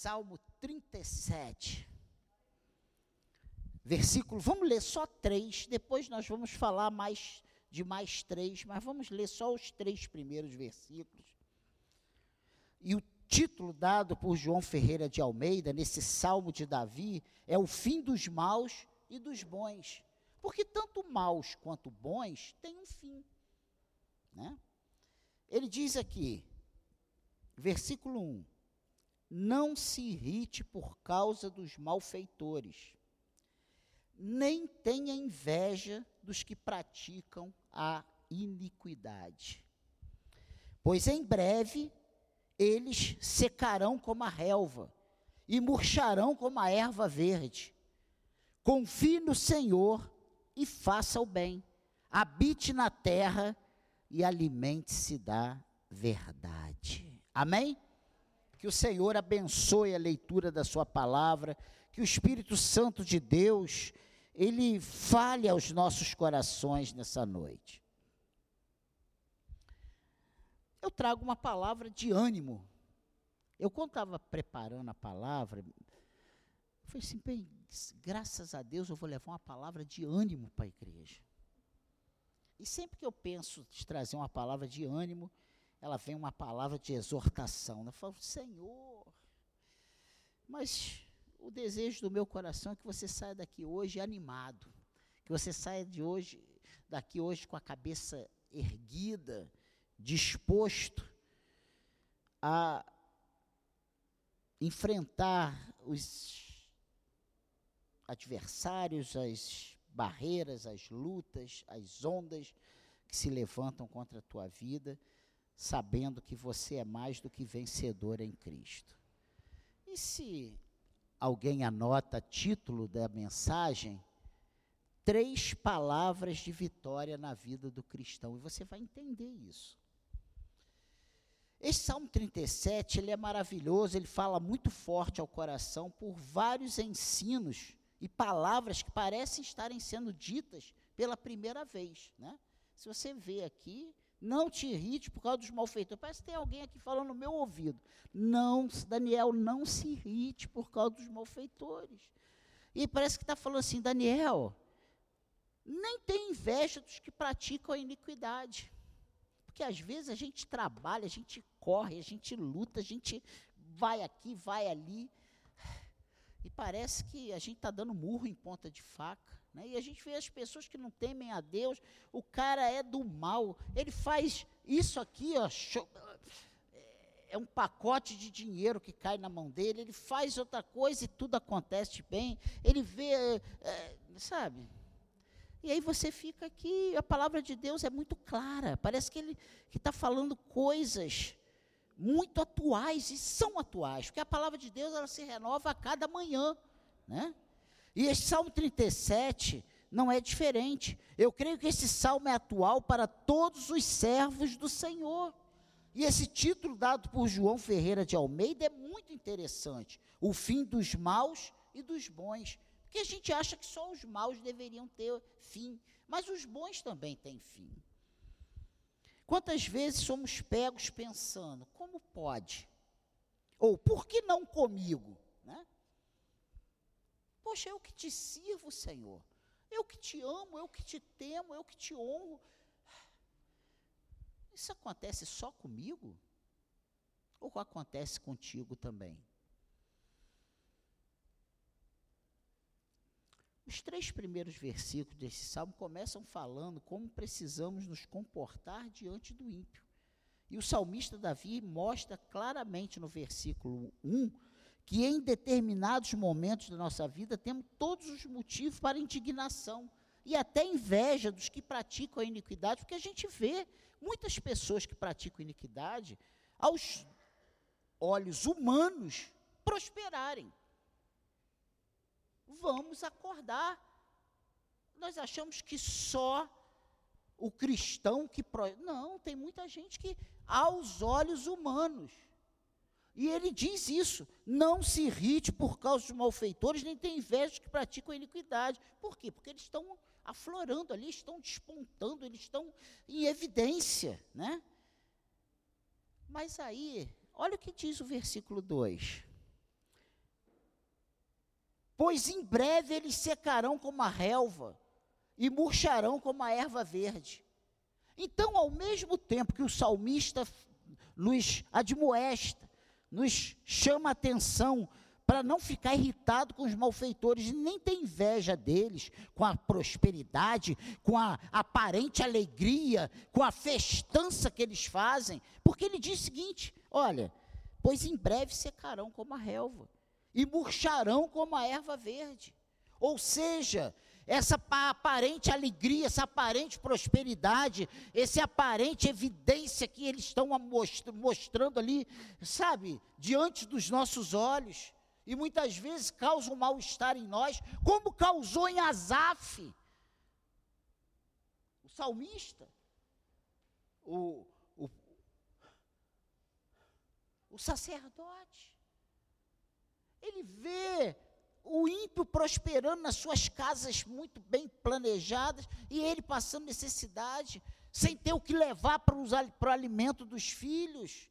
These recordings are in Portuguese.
Salmo 37. Versículo, vamos ler só três, depois nós vamos falar mais de mais três, mas vamos ler só os três primeiros versículos. E o título dado por João Ferreira de Almeida, nesse Salmo de Davi, é o fim dos maus e dos bons. Porque tanto maus quanto bons têm um fim. Né? Ele diz aqui, versículo 1: Não se irrite por causa dos malfeitores, nem tenha inveja dos que praticam a iniquidade. Pois em breve eles secarão como a relva e murcharão como a erva verde. Confie no Senhor e faça o bem. Habite na terra e alimente-se da verdade. Amém? Que o Senhor abençoe a leitura da sua palavra, que o Espírito Santo de Deus ele fale aos nossos corações nessa noite. Eu trago uma palavra de ânimo. Eu, quando estava preparando a palavra, falei assim, bem, graças a Deus eu vou levar uma palavra de ânimo para a igreja. E sempre que eu penso de trazer uma palavra de ânimo, ela vem uma palavra de exortação. Eu falo, Senhor, mas o desejo do meu coração é que você saia daqui hoje animado, que você saia de hoje, daqui hoje com a cabeça erguida, disposto a enfrentar os adversários, as barreiras, as lutas, as ondas que se levantam contra a tua vida, sabendo que você é mais do que vencedor em Cristo. E se alguém anota título da mensagem, três palavras de vitória na vida do cristão, e você vai entender isso. Esse Salmo 37, ele é maravilhoso, ele fala muito forte ao coração por vários ensinos e palavras que parecem estarem sendo ditas pela primeira vez, né? Se você vê aqui, não te irrite por causa dos malfeitores. Parece que tem alguém aqui falando no meu ouvido. Não, Daniel, não se irrite por causa dos malfeitores. E parece que está falando assim, Daniel, nem tem inveja dos que praticam a iniquidade. Porque às vezes a gente trabalha, a gente corre, a gente luta, a gente vai aqui, vai ali. E parece que a gente está dando murro em ponta de faca. Né? E a gente vê as pessoas que não temem a Deus, o cara é do mal, ele faz isso aqui, ó, é um pacote de dinheiro que cai na mão dele, ele faz outra coisa e tudo acontece bem, ele vê, é, sabe? E aí você fica aqui, a palavra de Deus é muito clara, parece que ele está falando coisas muito atuais, e são atuais, porque a palavra de Deus ela se renova a cada manhã, né? E esse Salmo 37 não é diferente. Eu creio que esse salmo é atual para todos os servos do Senhor. E esse título dado por João Ferreira de Almeida é muito interessante. O fim dos maus e dos bons. Porque a gente acha que só os maus deveriam ter fim, mas os bons também têm fim. Quantas vezes somos pegos pensando, como pode? Ou por que não comigo? Poxa, eu que te sirvo, Senhor. Eu que te amo, eu que te temo, eu que te honro. Isso acontece só comigo? Ou acontece contigo também? Os três primeiros versículos desse salmo começam falando como precisamos nos comportar diante do ímpio. E o salmista Davi mostra claramente no versículo 1 que em determinados momentos da nossa vida temos todos os motivos para indignação e até inveja dos que praticam a iniquidade, porque a gente vê muitas pessoas que praticam iniquidade aos olhos humanos prosperarem vamos acordar. Nós achamos que só o cristão que. Pro... Não, tem muita gente que, aos olhos humanos. E ele diz isso: não se irrite por causa dos malfeitores, nem tem inveja que praticam a iniquidade. Por quê? Porque eles estão aflorando ali, estão despontando, eles estão em evidência, né? Mas aí, olha o que diz o versículo 2. pois em breve eles secarão como a relva e murcharão como a erva verde. Então, ao mesmo tempo que o salmista nos admoesta, nos chama atenção para não ficar irritado com os malfeitores e nem ter inveja deles, com a prosperidade, com a aparente alegria, com a festança que eles fazem, porque ele diz o seguinte: olha, pois em breve secarão como a relva e murcharão como a erva verde. Ou seja, essa aparente alegria, essa aparente prosperidade, esse aparente evidência que eles estão mostrando ali, sabe, diante dos nossos olhos, e muitas vezes causam mal-estar em nós, como causou em Asaf, o salmista, o, o, o sacerdote. Ele vê o ímpio prosperando nas suas casas muito bem planejadas e ele passando necessidade, sem ter o que levar para, os, para o alimento dos filhos.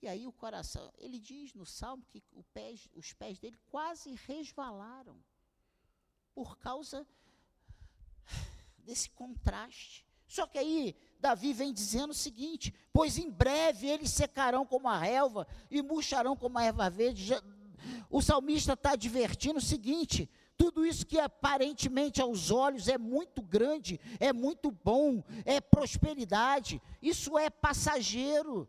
E aí o coração, ele diz no salmo que pés, os pés dele quase resvalaram por causa desse contraste. Só que aí Davi vem dizendo o seguinte: pois em breve eles secarão como a relva e murcharão como a erva verde. O salmista está advertindo o seguinte: tudo isso que aparentemente aos olhos é muito grande, é muito bom, é prosperidade, isso é passageiro.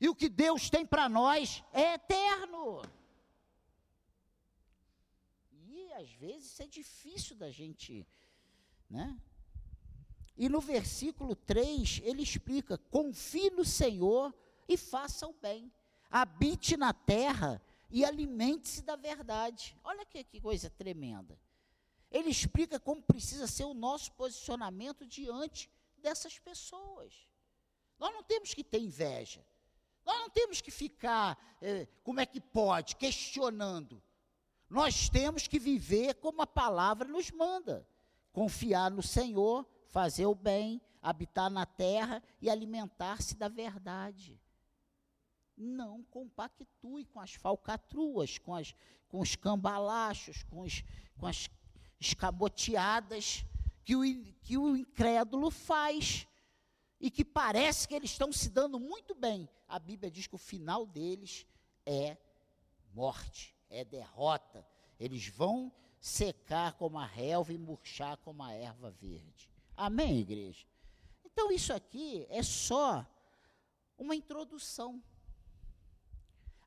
E o que Deus tem para nós é eterno. E às vezes é difícil da gente, né? E no versículo 3, ele explica: confie no Senhor e faça o bem, habite na terra e alimente-se da verdade. Olha que, que coisa tremenda. Ele explica como precisa ser o nosso posicionamento diante dessas pessoas. Nós não temos que ter inveja. Nós não temos que ficar, eh, como é que pode, questionando. Nós temos que viver como a palavra nos manda. Confiar no Senhor, fazer o bem, habitar na terra e alimentar-se da verdade não compactue com as falcatruas, com, as, com os cambalachos, com, os, com as escamoteadas que o, que o incrédulo faz e que parece que eles estão se dando muito bem. A Bíblia diz que o final deles é morte, é derrota. Eles vão secar como a relva e murchar como a erva verde. Amém, igreja? Então, isso aqui é só uma introdução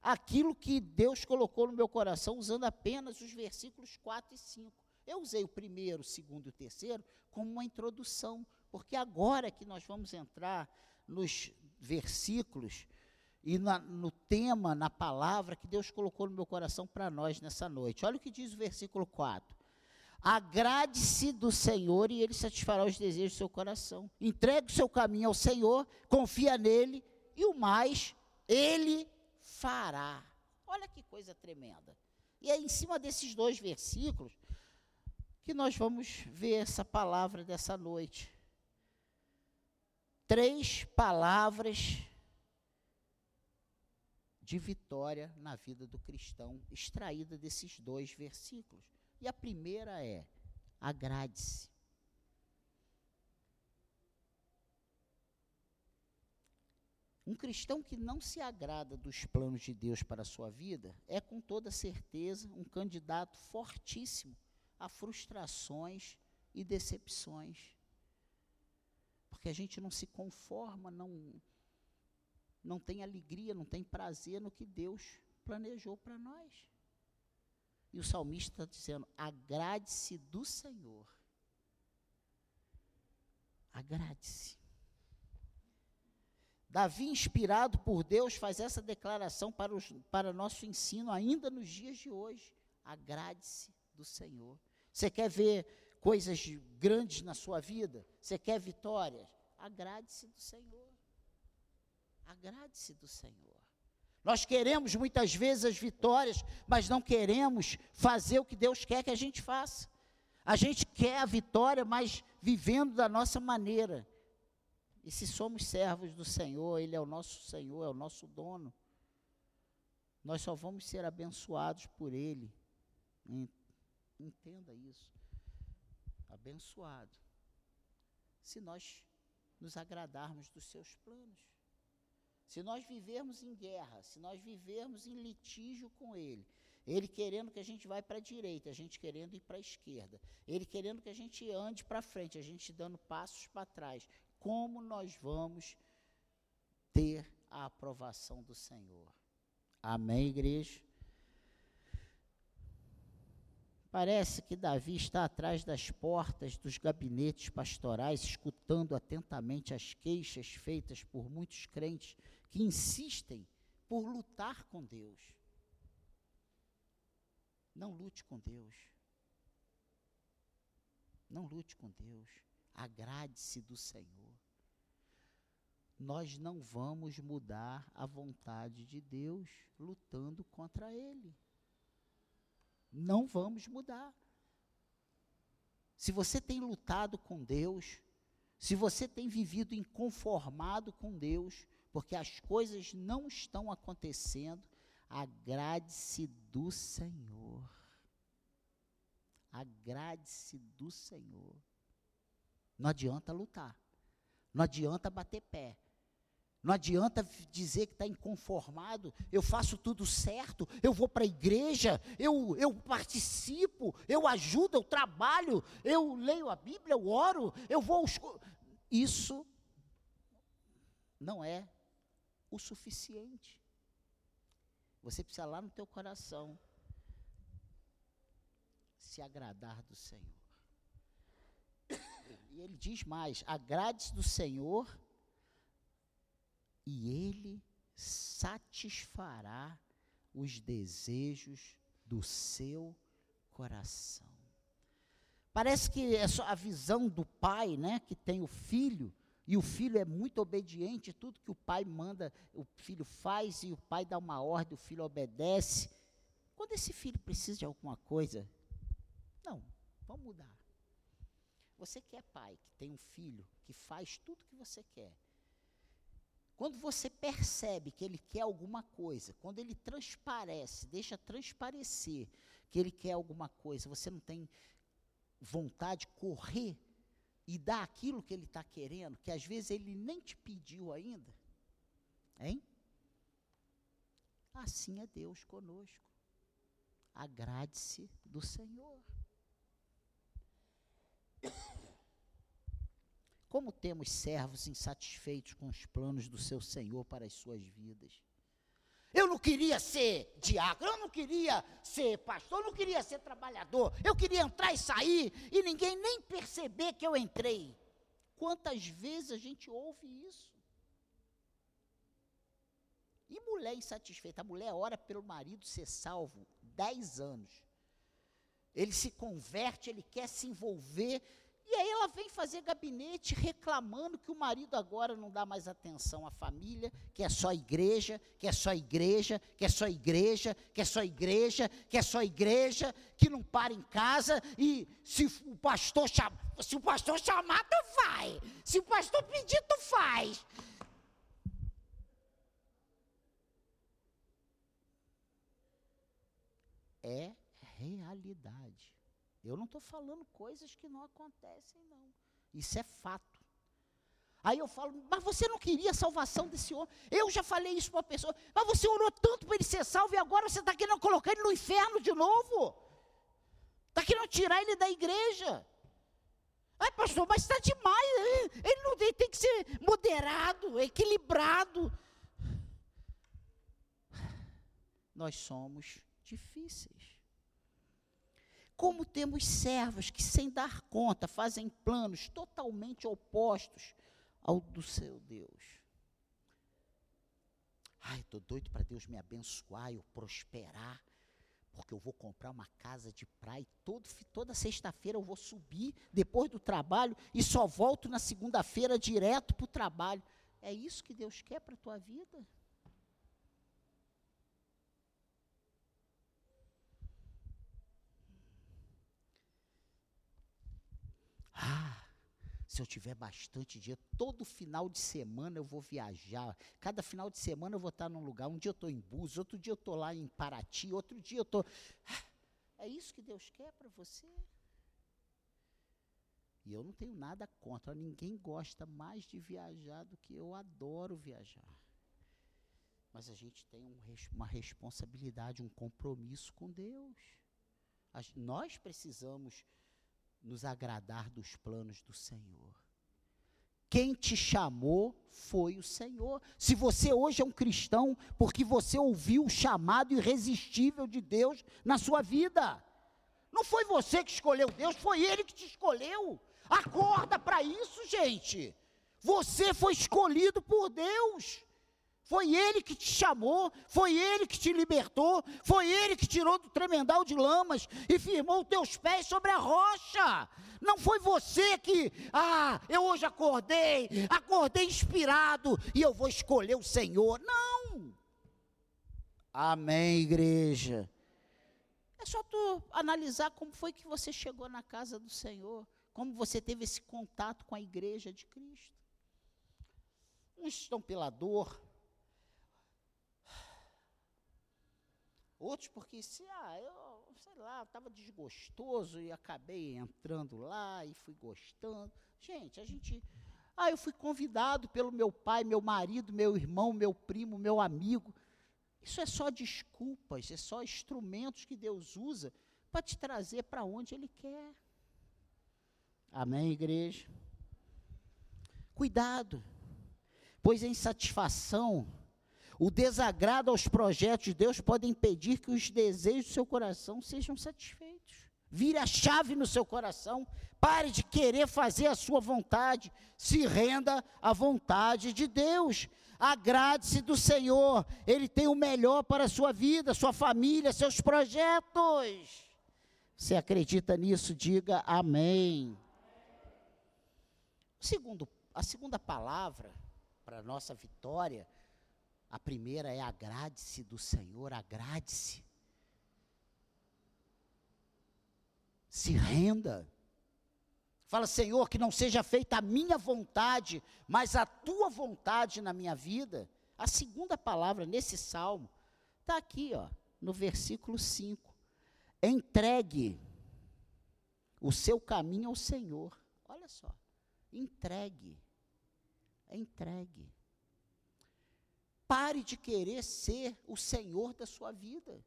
aquilo que Deus colocou no meu coração, usando apenas os versículos 4 e 5. Eu usei o primeiro, o segundo e o terceiro como uma introdução, porque agora que nós vamos entrar nos versículos e na, no tema, na palavra que Deus colocou no meu coração para nós nessa noite. Olha o que diz o versículo 4. Agrade-se do Senhor e Ele satisfará os desejos do seu coração. Entregue o seu caminho ao Senhor, confia nele e o mais Ele fará. Olha que coisa tremenda. E é em cima desses dois versículos que nós vamos ver essa palavra dessa noite. Três palavras de vitória na vida do cristão, extraída desses dois versículos. E a primeira é: agrade-se. Um cristão que não se agrada dos planos de Deus para a sua vida é, com toda certeza, um candidato fortíssimo a frustrações e decepções. Porque a gente não se conforma, não, não tem alegria, não tem prazer no que Deus planejou para nós. E o salmista está dizendo: agrade-se do Senhor. Agrade-se. Davi, inspirado por Deus, faz essa declaração para, os, para nosso ensino ainda nos dias de hoje. Agrade-se do Senhor. Você quer ver coisas grandes na sua vida? Você quer vitórias? Agrade-se do Senhor. Agrade-se do Senhor. Nós queremos muitas vezes as vitórias, mas não queremos fazer o que Deus quer que a gente faça. A gente quer a vitória, mas vivendo da nossa maneira. E se somos servos do Senhor, Ele é o nosso Senhor, é o nosso dono, nós só vamos ser abençoados por Ele Entenda isso. Abençoado. Se nós nos agradarmos dos seus planos. Se nós vivermos em guerra, se nós vivermos em litígio com ele, ele querendo que a gente vá para a direita, a gente querendo ir para a esquerda, ele querendo que a gente ande para frente, a gente dando passos para trás, como nós vamos ter a aprovação do Senhor? Amém, igreja? Parece que Davi está atrás das portas dos gabinetes pastorais, escutando atentamente as queixas feitas por muitos crentes que insistem por lutar com Deus. Não lute com Deus. Não lute com Deus. Agrade-se do Senhor. Nós não vamos mudar a vontade de Deus lutando contra Ele. Não vamos mudar. Se você tem lutado com Deus, se você tem vivido inconformado com Deus, porque as coisas não estão acontecendo, agrade-se do Senhor. Agrade-se do Senhor. Não adianta lutar. Não adianta bater pé. Não adianta dizer que está inconformado, eu faço tudo certo, eu vou para a igreja, eu, eu participo, eu ajudo, eu trabalho, eu leio a Bíblia, eu oro, eu vou. Isso não é o suficiente. Você precisa lá no teu coração se agradar do Senhor. Ele diz mais: agrade-se do Senhor e ele satisfará os desejos do seu coração. Parece que é só a visão do pai, né, que tem o filho, e o filho é muito obediente, tudo que o pai manda, o filho faz, e o pai dá uma ordem, o filho obedece. Quando esse filho precisa de alguma coisa, não, vamos mudar. Você que é pai, que tem um filho, que faz tudo que você quer, quando você percebe que ele quer alguma coisa, quando ele transparece, deixa transparecer que ele quer alguma coisa, você não tem vontade de correr e dar aquilo que ele está querendo, que às vezes ele nem te pediu ainda, hein? Assim é Deus conosco. Agrade-se do Senhor. Como temos servos insatisfeitos com os planos do seu Senhor para as suas vidas? Eu não queria ser diácono, eu não queria ser pastor, eu não queria ser trabalhador, eu queria entrar e sair e ninguém nem perceber que eu entrei. Quantas vezes a gente ouve isso? E mulher insatisfeita, a mulher ora pelo marido ser salvo, dez anos. Ele se converte, ele quer se envolver e aí ela vem fazer gabinete reclamando que o marido agora não dá mais atenção à família, que é só igreja, que é só igreja, que é só igreja, que é só igreja, que é só igreja, que não para em casa e se o pastor chamar, se o pastor chamar, tu vai. Se o pastor pedir, tu faz. É realidade. Eu não estou falando coisas que não acontecem, não. Isso é fato. Aí eu falo, mas você não queria a salvação desse homem? Eu já falei isso para uma pessoa, mas você orou tanto para ele ser salvo e agora você está querendo colocar ele no inferno de novo? Está querendo tirar ele da igreja? Ai, pastor, mas está demais. Ele não tem, tem que ser moderado, equilibrado. Nós somos difíceis. Como temos servos que, sem dar conta, fazem planos totalmente opostos ao do seu Deus. Ai, estou doido para Deus me abençoar, eu prosperar, porque eu vou comprar uma casa de praia. Todo, toda sexta-feira eu vou subir depois do trabalho e só volto na segunda-feira direto para o trabalho. É isso que Deus quer para a tua vida? Ah, se eu tiver bastante dinheiro, todo final de semana eu vou viajar. Cada final de semana eu vou estar num lugar. Um dia eu estou em Búzios, outro dia eu estou lá em Paraty, outro dia eu estou. Ah, É isso que Deus quer para você? E eu não tenho nada contra, ninguém gosta mais de viajar do que eu adoro viajar. Mas a gente tem um, uma responsabilidade, um compromisso com Deus. nós precisamos nos agradar dos planos do Senhor. Quem te chamou foi o Senhor. Se você hoje é um cristão, porque você ouviu o chamado irresistível de Deus na sua vida. Não foi você que escolheu Deus, foi Ele que te escolheu. Acorda para isso, gente. Você foi escolhido por Deus. Foi Ele que te chamou, foi Ele que te libertou, foi Ele que tirou do tremendal de lamas e firmou teus pés sobre a rocha. Não foi você que, ah, eu hoje acordei, acordei inspirado e eu vou escolher o Senhor. Não. Amém, igreja. É só tu analisar como foi que você chegou na casa do Senhor, como você teve esse contato com a igreja de Cristo. Uns estão pela dor, Outros porque se, ah, eu, sei lá, estava desgostoso e acabei entrando lá e fui gostando. Gente, a gente. Ah, eu fui convidado pelo meu pai, meu marido, meu irmão, meu primo, meu amigo. Isso é só desculpas, é só instrumentos que Deus usa para te trazer para onde Ele quer. Amém, igreja? Cuidado, pois a insatisfação o desagrado aos projetos de Deus pode impedir que os desejos do seu coração sejam satisfeitos. Vire a chave no seu coração, pare de querer fazer a sua vontade, se renda à vontade de Deus. Agrade-se do Senhor, Ele tem o melhor para a sua vida, sua família, seus projetos. Você acredita nisso? Diga amém. Segundo, a segunda palavra para a nossa vitória a primeira é agrade-se do Senhor, agrade-se. Se renda. Fala, Senhor, que não seja feita a minha vontade, mas a tua vontade na minha vida. A segunda palavra nesse salmo está aqui, ó, no versículo 5. Entregue o seu caminho ao Senhor. Olha só. Entregue. Entregue. Pare de querer ser o senhor da sua vida.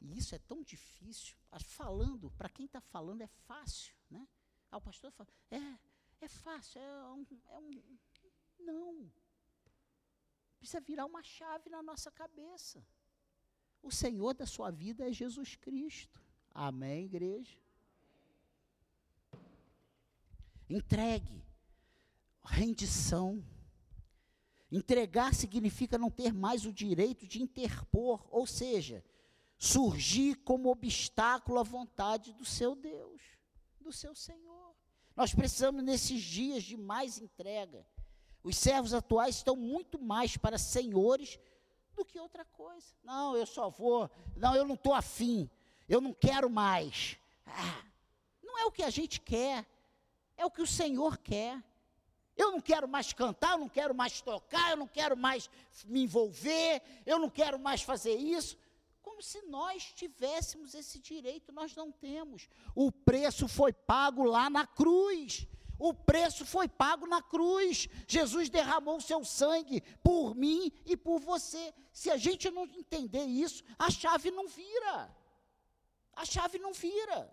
E isso é tão difícil. Falando, para quem está falando, é fácil. Né? Ah, o pastor fala, é, é fácil, é um, é um. Não. Precisa virar uma chave na nossa cabeça. O Senhor da sua vida é Jesus Cristo. Amém, igreja? Entregue. Rendição. Entregar significa não ter mais o direito de interpor, ou seja, surgir como obstáculo à vontade do seu Deus, do seu Senhor. Nós precisamos, nesses dias, de mais entrega. Os servos atuais estão muito mais para senhores do que outra coisa. Não, eu só vou. Não, eu não estou afim. Eu não quero mais. Ah, não é o que a gente quer. É o que o Senhor quer. Eu não quero mais cantar, eu não quero mais tocar, eu não quero mais me envolver, eu não quero mais fazer isso. Como se nós tivéssemos esse direito, nós não temos. O preço foi pago lá na cruz. O preço foi pago na cruz. Jesus derramou o seu sangue por mim e por você. Se a gente não entender isso, a chave não vira. A chave não vira.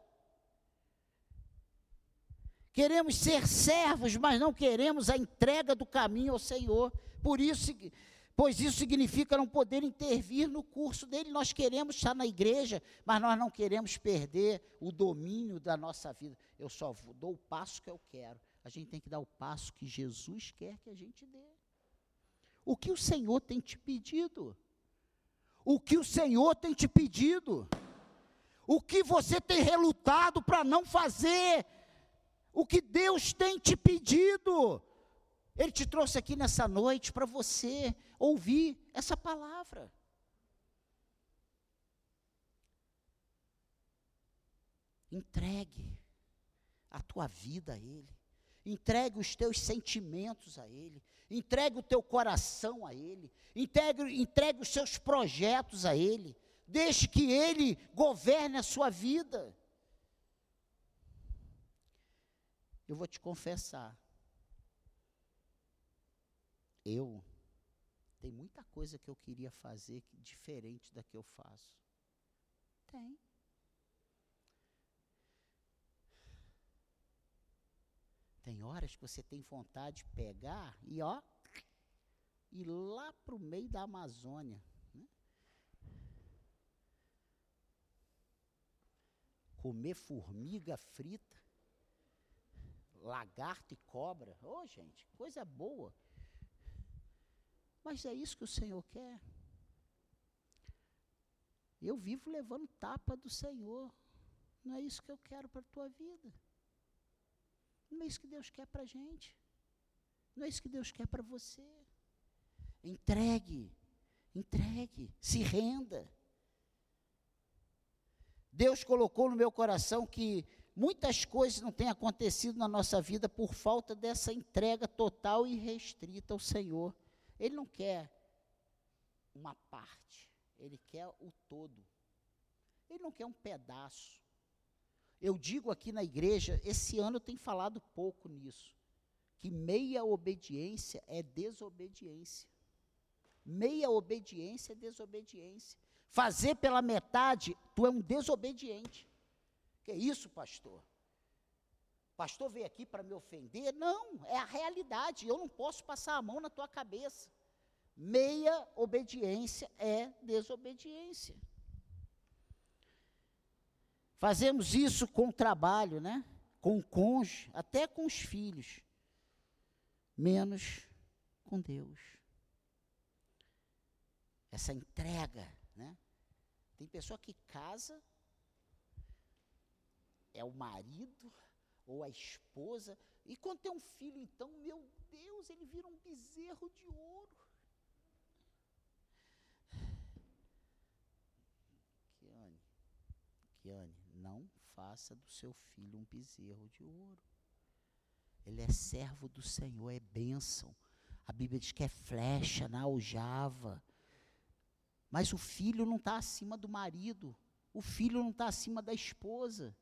Queremos ser servos, mas não queremos a entrega do caminho ao Senhor. Por isso, pois isso significa não poder intervir no curso dele. Nós queremos estar na igreja, mas nós não queremos perder o domínio da nossa vida. Eu só dou o passo que eu quero. A gente tem que dar o passo que Jesus quer que a gente dê. O que o Senhor tem te pedido? O que o Senhor tem te pedido? O que você tem relutado para não fazer? O que Deus tem te pedido. Ele te trouxe aqui nessa noite para você ouvir essa palavra. Entregue a tua vida a Ele. Entregue os teus sentimentos a Ele. Entregue o teu coração a Ele. Entregue, entregue os seus projetos a Ele. Deixe que Ele governe a sua vida. Eu vou te confessar. Eu tem muita coisa que eu queria fazer diferente da que eu faço. Tem. Tem horas que você tem vontade de pegar e ó, ir lá para o meio da Amazônia. Né? Comer formiga frita, lagarto e cobra. Ô, oh, gente, coisa boa. Mas é isso que o Senhor quer. Eu vivo levando tapa do Senhor. Não é isso que eu quero para a tua vida. Não é isso que Deus quer para a gente. Não é isso que Deus quer para você. Entregue, entregue, se renda. Deus colocou no meu coração que muitas coisas não têm acontecido na nossa vida por falta dessa entrega total e restrita ao Senhor. Ele não quer uma parte, ele quer o todo. Ele não quer um pedaço. Eu digo aqui na igreja, esse ano eu tenho falado pouco nisso, que meia obediência é desobediência. Meia obediência é desobediência. Fazer pela metade, tu é um desobediente. Que é isso, pastor? Pastor veio aqui para me ofender? Não, é a realidade. Eu não posso passar a mão na tua cabeça. Meia obediência é desobediência. Fazemos isso com o trabalho, né? Com o cônjuge, até com os filhos. Menos com Deus. Essa entrega, né? Tem pessoa que casa, é o marido ou a esposa, e quando tem um filho, então, meu Deus, ele vira um bezerro de ouro. Kiane, Kiane, não faça do seu filho um bezerro de ouro. Ele é servo do Senhor, é bênção. A Bíblia diz que é flecha na aljava. Mas o filho não está acima do marido. O filho não está acima da esposa.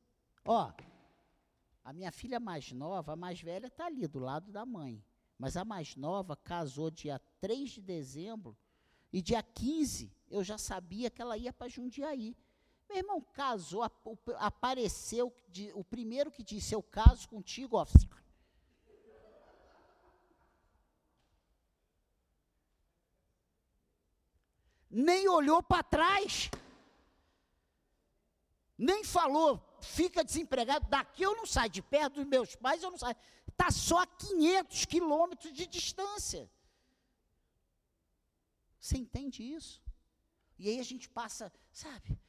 Ó, a minha filha mais nova, a mais velha, está ali do lado da mãe. Mas a mais nova casou dia 3 de dezembro e dia 15 eu já sabia que ela ia para Jundiaí. Meu irmão casou, apareceu o primeiro que disse: Eu caso contigo, ó. Nem olhou para trás, nem falou, fica desempregado. Daqui eu não saio, de perto dos meus pais eu não saio. Está só a 500 quilômetros de distância. Você entende isso? E aí a gente passa, sabe?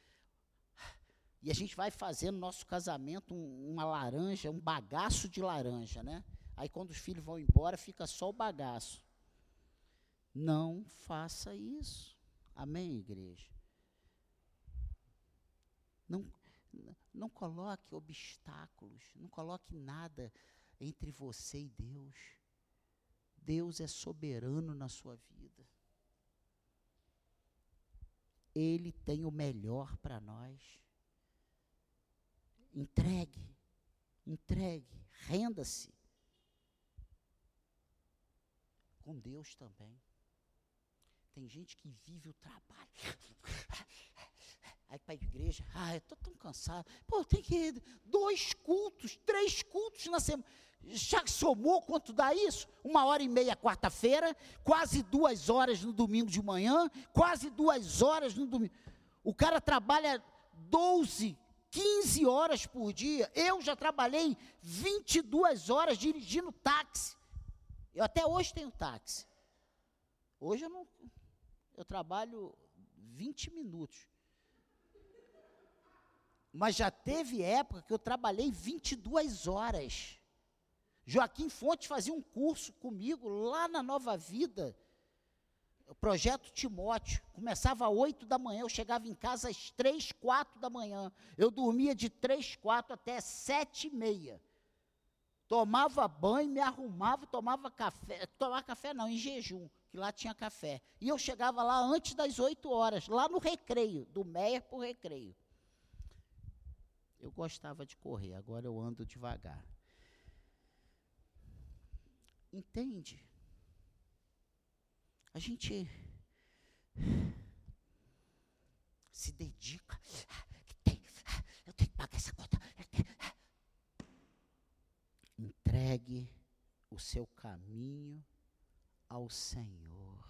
E a gente vai fazendo nosso casamento um, uma laranja, um bagaço de laranja, né? Aí quando os filhos vão embora, fica só o bagaço. Não faça isso. Amém, igreja? Não, não coloque obstáculos, não coloque nada entre você e Deus. Deus é soberano na sua vida. Ele tem o melhor para nós. Entregue, entregue, renda-se. Com Deus também. Tem gente que vive o trabalho. Aí para a igreja, ah, eu estou tão cansado. Pô, tem que ir dois cultos, três cultos na semana. Já somou quanto dá isso? Uma hora e meia quarta-feira, quase duas horas no domingo de manhã, quase duas horas no domingo. O cara trabalha 12, 15 horas por dia. Eu já trabalhei 22 horas dirigindo táxi. Eu até hoje tenho táxi. Hoje eu não. Eu trabalho 20 minutos. Mas já teve época que eu trabalhei 22 horas. Joaquim Fontes fazia um curso comigo lá na Nova Vida o projeto Timóteo começava às 8 da manhã, eu chegava em casa às 3, 4 da manhã. Eu dormia de 3, 4 até 7 e meia. tomava banho, me arrumava, tomava café, tomava café não, em jejum, que lá tinha café. E eu chegava lá antes das 8 horas, lá no recreio, do Meia para o recreio. Eu gostava de correr, agora eu ando devagar. Entende? A gente se dedica. Eu tenho que pagar essa conta. Entregue o seu caminho ao Senhor.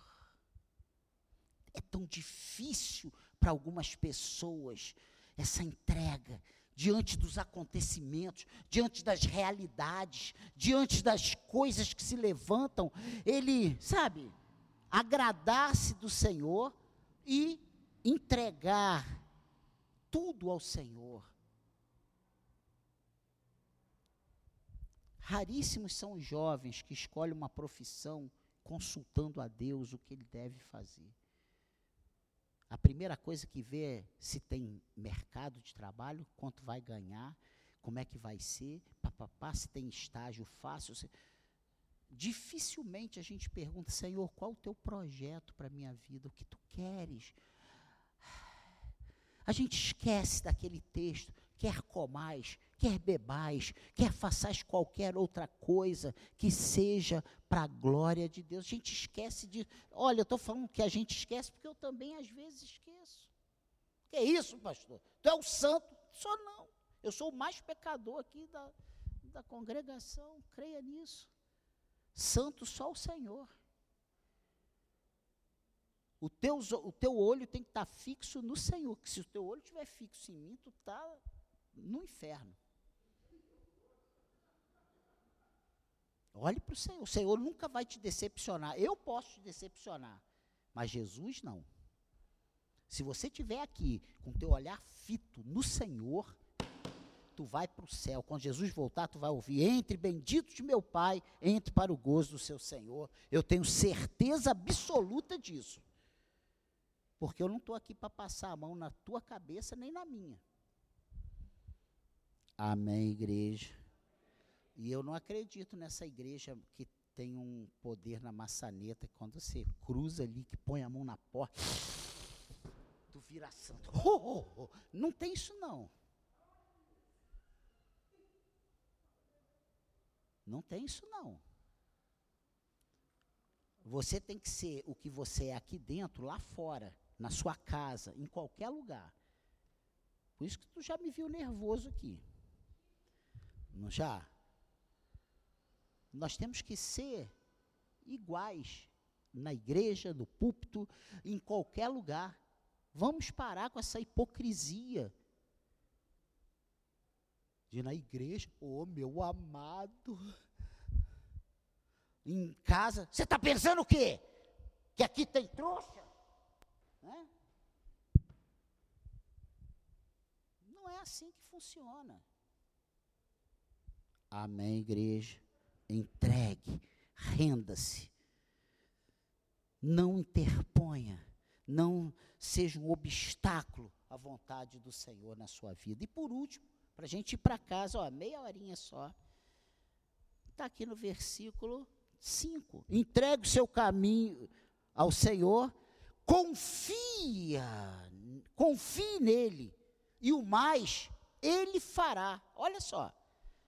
É tão difícil para algumas pessoas essa entrega diante dos acontecimentos, diante das realidades, diante das coisas que se levantam, ele, sabe, agradar-se do Senhor e entregar tudo ao Senhor. Raríssimos são os jovens que escolhem uma profissão consultando a Deus o que ele deve fazer. A primeira coisa que vê é se tem mercado de trabalho, quanto vai ganhar, como é que vai ser, papapá, se tem estágio fácil. Se... Dificilmente a gente pergunta, Senhor, qual o teu projeto para a minha vida? O que tu queres? A gente esquece daquele texto, quer comais, quer bebais, quer façais qualquer outra coisa que seja para a glória de Deus. A gente esquece de. Olha, eu estou falando que a gente esquece porque eu também às vezes esqueço. Que é isso, pastor? Tu é o santo? Só não. Eu sou o mais pecador aqui da, da congregação. Creia nisso. Santo só o Senhor. O teu, o teu olho tem que estar tá fixo no Senhor. Que se o teu olho estiver fixo em mim, tu está no inferno. Olhe para o Senhor. O Senhor nunca vai te decepcionar. Eu posso te decepcionar, mas Jesus não. Se você estiver aqui com teu olhar fito no Senhor, tu vai para o céu. Quando Jesus voltar, tu vai ouvir: Entre, bendito de meu Pai, entre para o gozo do seu Senhor. Eu tenho certeza absoluta disso. Porque eu não estou aqui para passar a mão na tua cabeça nem na minha. Amém, igreja. E eu não acredito nessa igreja que tem um poder na maçaneta, quando você cruza ali, que põe a mão na porta, tu vira santo. Oh, oh, oh. Não tem isso não. Não tem isso não. Você tem que ser o que você é aqui dentro, lá fora na sua casa, em qualquer lugar. Por isso que tu já me viu nervoso aqui. Não já? Nós temos que ser iguais na igreja, no púlpito, em qualquer lugar. Vamos parar com essa hipocrisia de na igreja, oh, meu amado, em casa, você está pensando o quê? Que aqui tem trouxa? Né? Não é assim que funciona. Amém, igreja. Entregue, renda-se. Não interponha, não seja um obstáculo à vontade do Senhor na sua vida. E por último, para a gente ir para casa, ó, meia horinha só. Está aqui no versículo 5. Entregue o seu caminho ao Senhor confia, confie nele, e o mais ele fará. Olha só,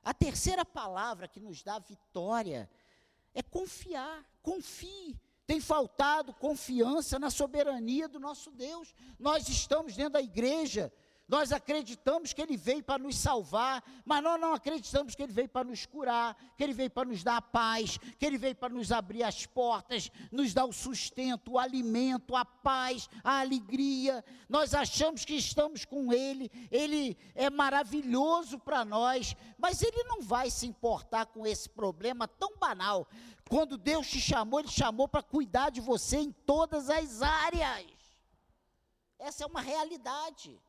a terceira palavra que nos dá vitória é confiar, confie. Tem faltado confiança na soberania do nosso Deus. Nós estamos dentro da igreja nós acreditamos que Ele veio para nos salvar, mas nós não acreditamos que Ele veio para nos curar, que Ele veio para nos dar paz, que Ele veio para nos abrir as portas, nos dar o sustento, o alimento, a paz, a alegria. Nós achamos que estamos com Ele, Ele é maravilhoso para nós, mas Ele não vai se importar com esse problema tão banal. Quando Deus te chamou, Ele chamou para cuidar de você em todas as áreas. Essa é uma realidade.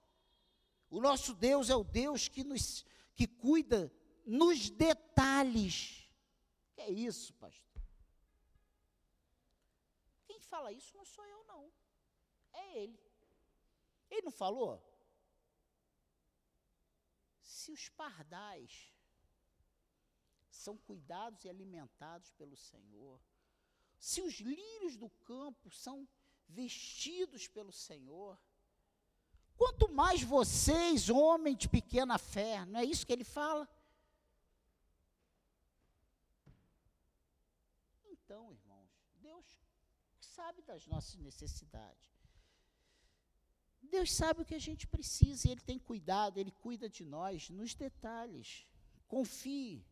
O nosso Deus é o Deus que nos que cuida nos detalhes. Que é isso, pastor? Quem fala isso não sou eu não. É ele. Ele não falou? Se os pardais são cuidados e alimentados pelo Senhor, se os lírios do campo são vestidos pelo Senhor, quanto mais vocês, homens de pequena fé, não é isso que ele fala? Então, irmãos, Deus sabe das nossas necessidades. Deus sabe o que a gente precisa e Ele tem cuidado, Ele cuida de nós nos detalhes. Confie.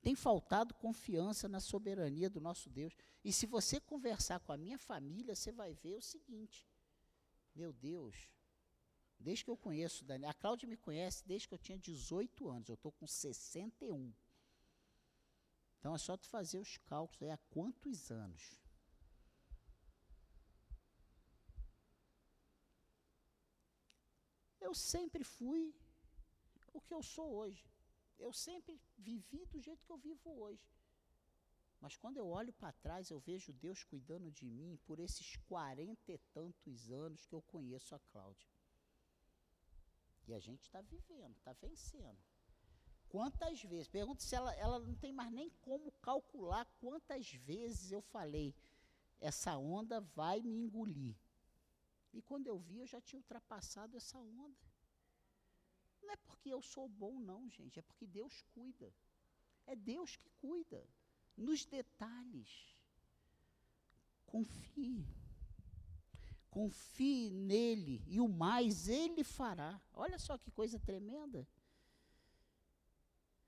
Tem faltado confiança na soberania do nosso Deus. E se você conversar com a minha família, você vai ver o seguinte: meu Deus, desde que eu conheço Daniel, a Cláudia me conhece desde que eu tinha 18 anos, eu estou com 61. Então é só tu fazer os cálculos aí há quantos anos. Eu sempre fui o que eu sou hoje. Eu sempre vivi do jeito que eu vivo hoje. Mas quando eu olho para trás, eu vejo Deus cuidando de mim por esses quarenta e tantos anos que eu conheço a Cláudia. E a gente está vivendo, está vencendo. Quantas vezes? Pergunto se ela, ela não tem mais nem como calcular quantas vezes eu falei: essa onda vai me engolir. E quando eu vi, eu já tinha ultrapassado essa onda. Não é porque eu sou bom, não, gente. É porque Deus cuida. É Deus que cuida. Nos detalhes. Confie. Confie nele. E o mais ele fará. Olha só que coisa tremenda.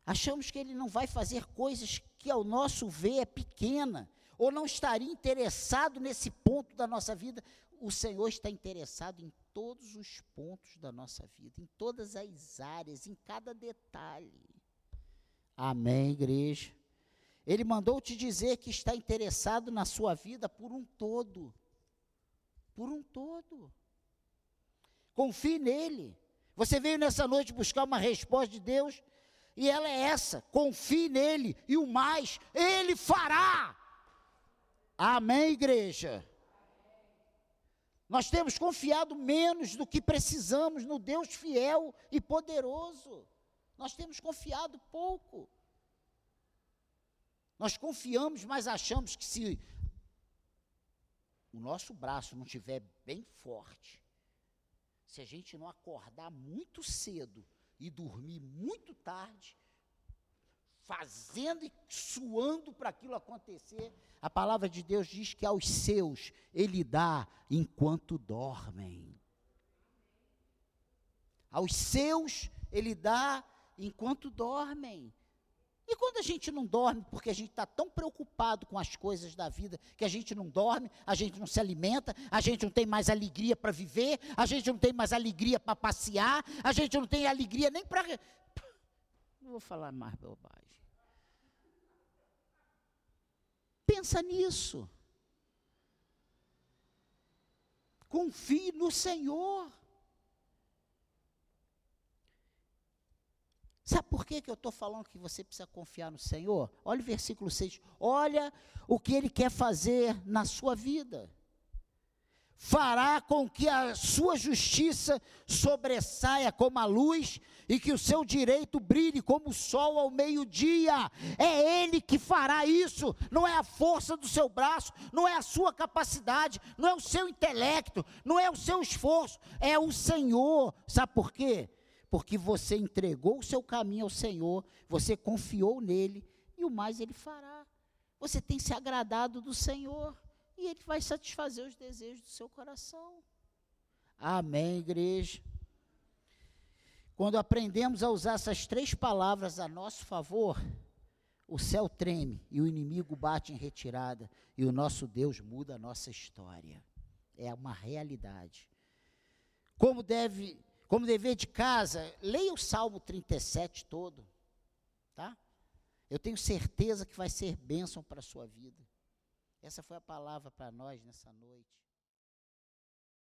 Achamos que ele não vai fazer coisas que ao nosso ver é pequena, ou não estaria interessado nesse ponto da nossa vida. O Senhor está interessado em todos os pontos da nossa vida, em todas as áreas, em cada detalhe. Amém, igreja? Ele mandou te dizer que está interessado na sua vida por um todo. Por um todo. Confie nele. Você veio nessa noite buscar uma resposta de Deus e ela é essa: confie nele e o mais ele fará. Amém, igreja? Nós temos confiado menos do que precisamos no Deus fiel e poderoso. Nós temos confiado pouco. Nós confiamos, mas achamos que se o nosso braço não estiver bem forte, se a gente não acordar muito cedo e dormir muito tarde, fazendo e suando para aquilo acontecer, a palavra de Deus diz que aos seus ele dá enquanto dormem. Aos seus ele dá enquanto dormem. E quando a gente não dorme, porque a gente está tão preocupado com as coisas da vida, que a gente não dorme, a gente não se alimenta, a gente não tem mais alegria para viver, a gente não tem mais alegria para passear, a gente não tem alegria nem para. Não vou falar mais bobagem. Pensa nisso. Confie no Senhor. Sabe por que, que eu estou falando que você precisa confiar no Senhor? Olha o versículo 6. Olha o que Ele quer fazer na sua vida fará com que a sua justiça sobressaia como a luz e que o seu direito brilhe como o sol ao meio-dia. É Ele que fará isso, não é a força do seu braço, não é a sua capacidade, não é o seu intelecto, não é o seu esforço, é o Senhor. Sabe por quê? Porque você entregou o seu caminho ao Senhor, você confiou nele e o mais Ele fará. Você tem se agradado do Senhor e Ele vai satisfazer os desejos do seu coração. Amém, igreja. Quando aprendemos a usar essas três palavras a nosso favor, o céu treme e o inimigo bate em retirada e o nosso Deus muda a nossa história. É uma realidade. Como deve, como dever de casa, leia o Salmo 37 todo, tá? Eu tenho certeza que vai ser bênção para a sua vida. Essa foi a palavra para nós nessa noite.